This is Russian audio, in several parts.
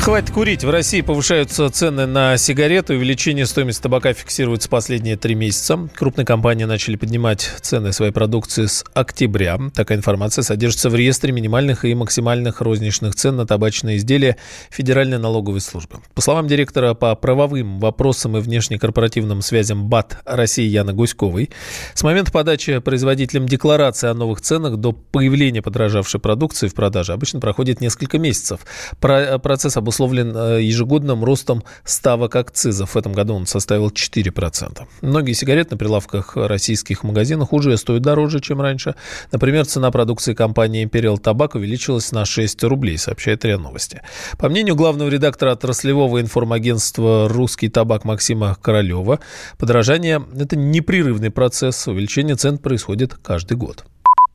Хватит курить. В России повышаются цены на сигареты. Увеличение стоимости табака фиксируется последние три месяца. Крупные компании начали поднимать цены своей продукции с октября. Такая информация содержится в реестре минимальных и максимальных розничных цен на табачные изделия Федеральной налоговой службы. По словам директора по правовым вопросам и внешнекорпоративным связям БАТ России Яны Гуськовой, с момента подачи производителям декларации о новых ценах до появления подорожавшей продукции в продаже обычно проходит несколько месяцев. Процесс обусловлен обусловлен э, ежегодным ростом ставок акцизов. В этом году он составил 4%. Многие сигареты на прилавках российских магазинах уже стоят дороже, чем раньше. Например, цена продукции компании Imperial Tobacco увеличилась на 6 рублей, сообщает РИА Новости. По мнению главного редактора отраслевого информагентства «Русский табак» Максима Королева, подорожание – это непрерывный процесс. Увеличение цен происходит каждый год.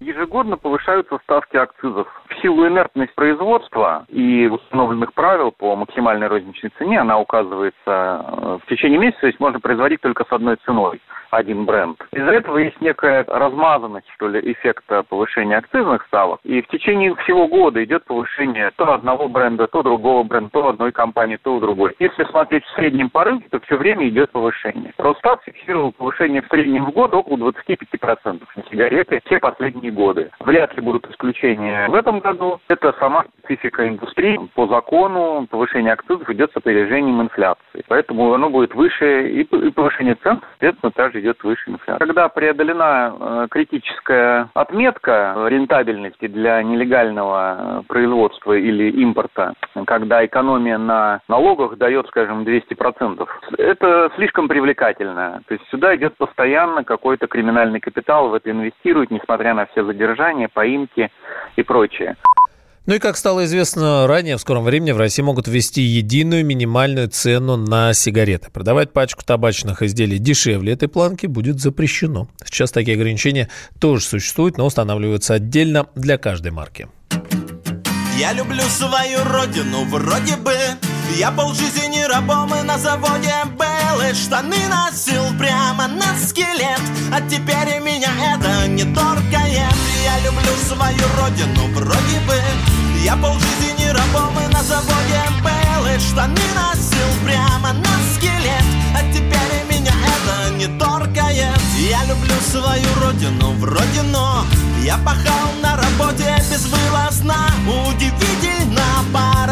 Ежегодно повышаются ставки акцизов. В силу инертности производства и установленных правил по максимальной розничной цене, она указывается э, в течение месяца, то есть можно производить только с одной ценой один бренд. Из-за этого есть некая размазанность, что ли, эффекта повышения акцизных ставок. И в течение всего года идет повышение то одного бренда, то другого бренда, то одной компании, то другой. Если смотреть в среднем порыве, то все время идет повышение. Росстат фиксировал повышение в среднем в год около 25% на сигареты все последние годы. Вряд ли будут исключения в этом году. Это сама специфика индустрии. По закону повышение акцизов идет с опережением инфляции. Поэтому оно будет выше и повышение цен, соответственно, также идет выше инфляции. Когда преодолена э, критическая отметка рентабельности для нелегального э, производства или импорта, когда экономия на налогах дает, скажем, 200%, это слишком привлекательно. То есть сюда идет постоянно какой-то криминальный капитал, в это инвестирует, несмотря на все задержания, поимки и прочее. Ну и как стало известно ранее, в скором времени в России могут ввести единую минимальную цену на сигареты. Продавать пачку табачных изделий дешевле этой планки будет запрещено. Сейчас такие ограничения тоже существуют, но устанавливаются отдельно для каждой марки. Я люблю свою родину, вроде бы Я полжизни рабом и на заводе был И штаны носил прямо на скелет. А теперь меня это не торкает Я. Люблю свою родину, вроде бы. Я полжизни рабом и на заводе был И штаны носил прямо на скелет. А теперь меня это не торкает Я люблю свою родину вроде но. Я пахал на работе безвылазно Удивительно,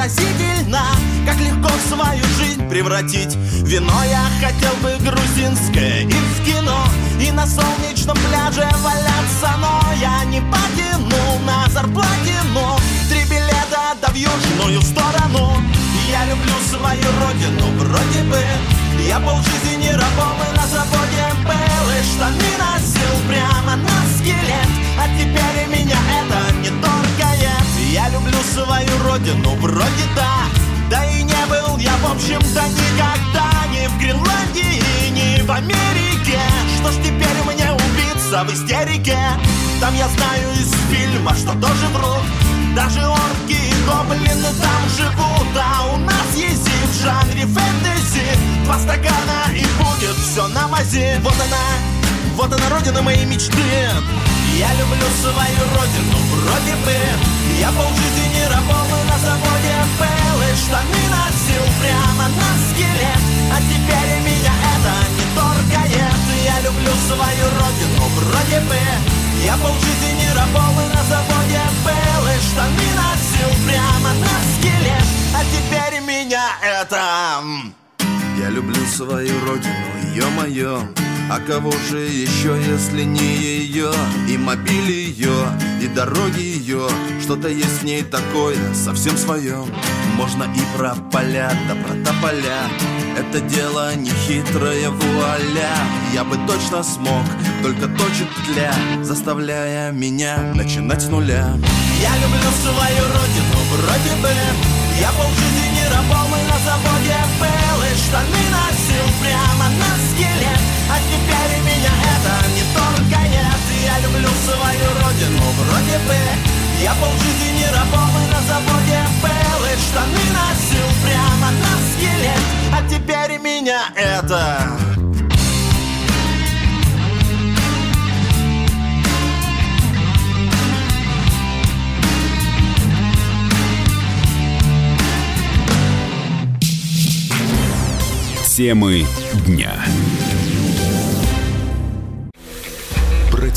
поразительно Как легко свою жизнь превратить. Вино я хотел бы грузинское и в кино И на солнечном пляже валяться Но я не потянул на зарплате, но Три билета да в южную сторону. Я люблю свою родину вроде бы Я полжизни свою родину вроде да. Да и не был я в общем-то никогда Ни в Гренландии, ни в Америке. Что ж теперь мне убиться в истерике? Там я знаю из фильма, что тоже врут даже орки и гоблины там живут А у нас есть и в жанре фэнтези. Два стакана и будет все на мазе Вот она, вот она родина моей мечты. Я люблю свою родину, вроде бы. Я полжизни я полжизни работал на заводе был И штаны носил прямо на скелет. А теперь меня это... Я люблю свою родину, ё-моё А кого же еще, если не ее И мобиль ее, и дороги ее Что-то есть в ней такое, совсем свое Можно и про поля, да про тополя. Это дело не хитрое вуаля. Я бы точно смог, только точит тля Заставляя меня начинать с нуля. Я люблю свою родину, вроде бы. Я полжизни работал и на заводе был И штаны носил прямо теперь меня это не только нет. Я люблю свою родину вроде бы. Я полжизни не рабом и на заводе был И штаны носил прямо на скелет. А теперь меня это Темы дня.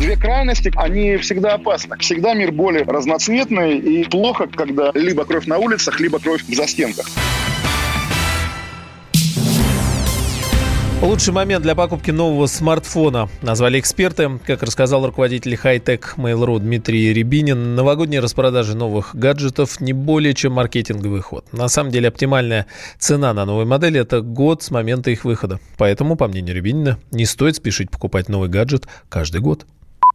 Две крайности, они всегда опасны. Всегда мир более разноцветный и плохо, когда либо кровь на улицах, либо кровь в застенках. Лучший момент для покупки нового смартфона назвали эксперты. Как рассказал руководитель хай-тек Mail.ru Дмитрий Рябинин, новогодние распродажи новых гаджетов не более чем маркетинговый ход. На самом деле оптимальная цена на новые модели – это год с момента их выхода. Поэтому, по мнению Рябинина, не стоит спешить покупать новый гаджет каждый год.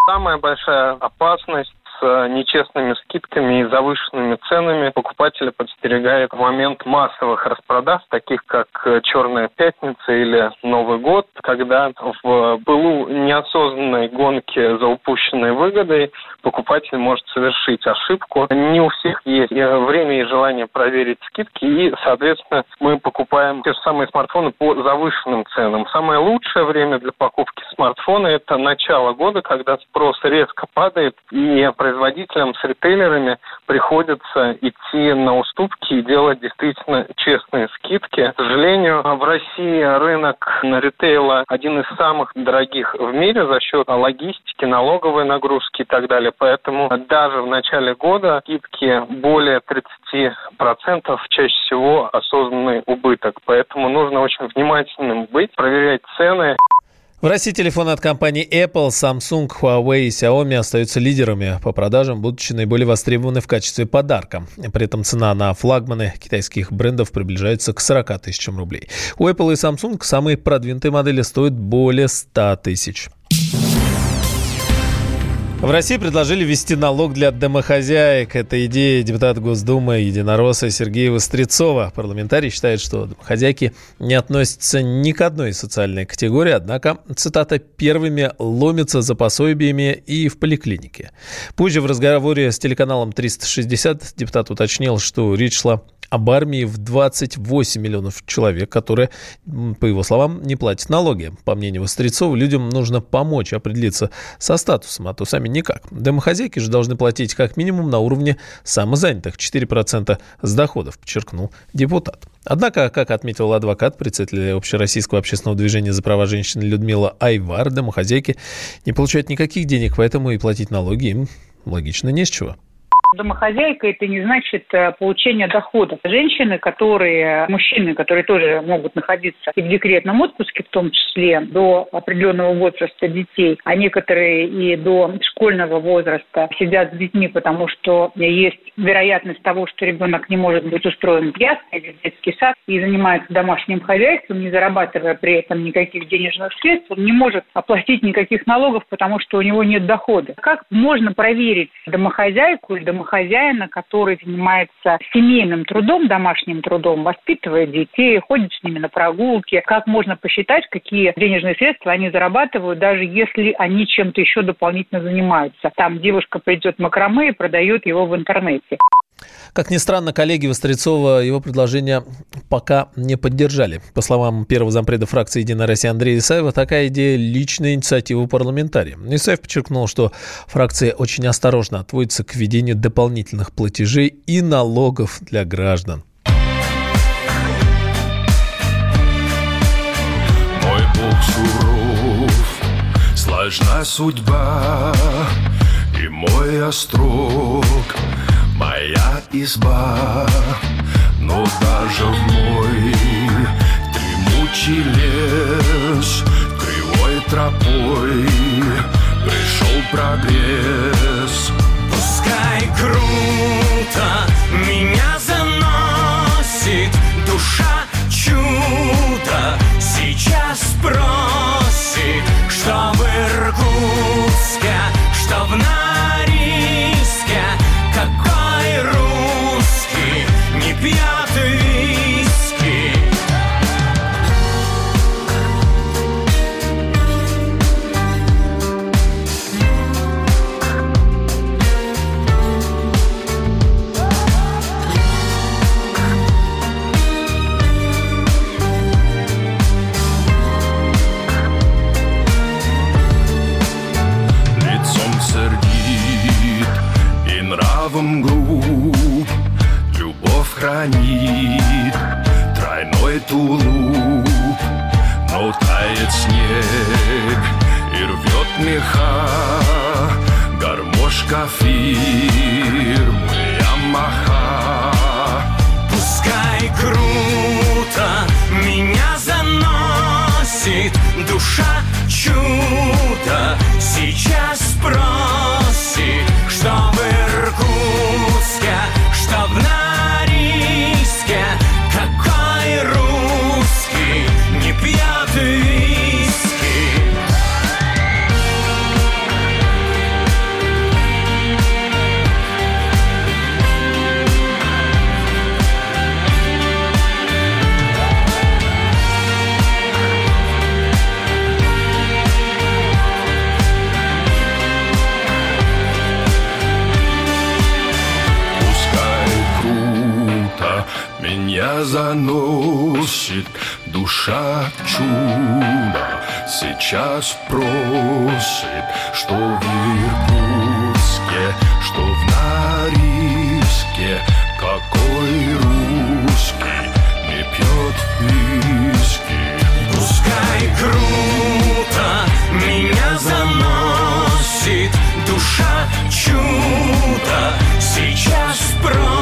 Самая большая опасность нечестными скидками и завышенными ценами покупателя подстерегает момент массовых распродаж, таких как э, «Черная пятница» или «Новый год», когда в былу неосознанной гонке за упущенной выгодой покупатель может совершить ошибку. Не у всех есть э, время и желание проверить скидки, и, соответственно, мы покупаем те же самые смартфоны по завышенным ценам. Самое лучшее время для покупки смартфона – это начало года, когда спрос резко падает, и производителям с ритейлерами приходится идти на уступки и делать действительно честные скидки. К сожалению, в России рынок ритейла один из самых дорогих в мире за счет логистики, налоговой нагрузки и так далее. Поэтому даже в начале года скидки более 30% чаще всего осознанный убыток. Поэтому нужно очень внимательным быть, проверять цены. В России телефоны от компаний Apple, Samsung, Huawei и Xiaomi остаются лидерами по продажам, будучи наиболее востребованы в качестве подарка. При этом цена на флагманы китайских брендов приближается к 40 тысячам рублей. У Apple и Samsung самые продвинутые модели стоят более 100 тысяч. В России предложили ввести налог для домохозяек. Это идея депутата Госдумы Единоросса Сергея Вострецова. Парламентарий считает, что домохозяйки не относятся ни к одной социальной категории, однако, цитата, «первыми ломятся за пособиями и в поликлинике». Позже в разговоре с телеканалом 360 депутат уточнил, что речь шла об армии в 28 миллионов человек, которые, по его словам, не платят налоги. По мнению Вострецова, людям нужно помочь определиться со статусом, а то сами никак. Домохозяйки же должны платить как минимум на уровне самозанятых 4% с доходов, подчеркнул депутат. Однако, как отметил адвокат, председатель Общероссийского общественного движения за права женщин Людмила Айвар, домохозяйки не получают никаких денег, поэтому и платить налоги им логично не с чего. Домохозяйка – это не значит э, получение доходов. Женщины, которые, мужчины, которые тоже могут находиться и в декретном отпуске, в том числе до определенного возраста детей, а некоторые и до школьного возраста сидят с детьми, потому что есть вероятность того, что ребенок не может быть устроен в ясли или в детский сад и занимается домашним хозяйством, не зарабатывая при этом никаких денежных средств, он не может оплатить никаких налогов, потому что у него нет дохода. Как можно проверить домохозяйку или домохозяина, который занимается семейным трудом, домашним трудом, воспитывает детей, ходит с ними на прогулки. Как можно посчитать, какие денежные средства они зарабатывают, даже если они чем-то еще дополнительно занимаются. Там девушка придет макраме и продает его в интернете. Как ни странно, коллеги Вострецова его предложение пока не поддержали. По словам первого зампреда фракции «Единая Россия» Андрея Исаева, такая идея – личная инициатива парламентария. Исаев подчеркнул, что фракция очень осторожно отводится к введению дополнительных платежей и налогов для граждан. Мой Бог суров, сложна судьба, и мой острог – Моя изба, но даже в мой Дремучий лес, кривой тропой. Пришел прогресс. Пускай круто меня заносит Душа чудо. Сейчас просит Чтобы Иркутск Фирмы Ямаха Пускай круто меня заносит душа душа чудо Сейчас просит, что в Иркутске, что в Норильске. Какой русский не пьет виски? Пускай круто меня заносит душа чудо Сейчас просит,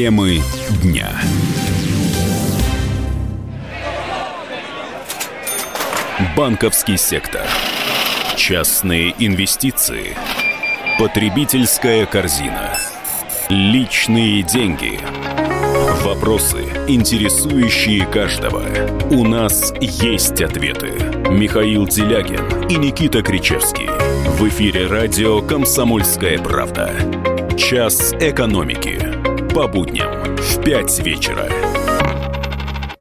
Темы дня. Банковский сектор. Частные инвестиции. Потребительская корзина. Личные деньги. Вопросы, интересующие каждого. У нас есть ответы. Михаил Делягин и Никита Кричевский. В эфире радио «Комсомольская правда». Час экономики. По будням в 5 вечера.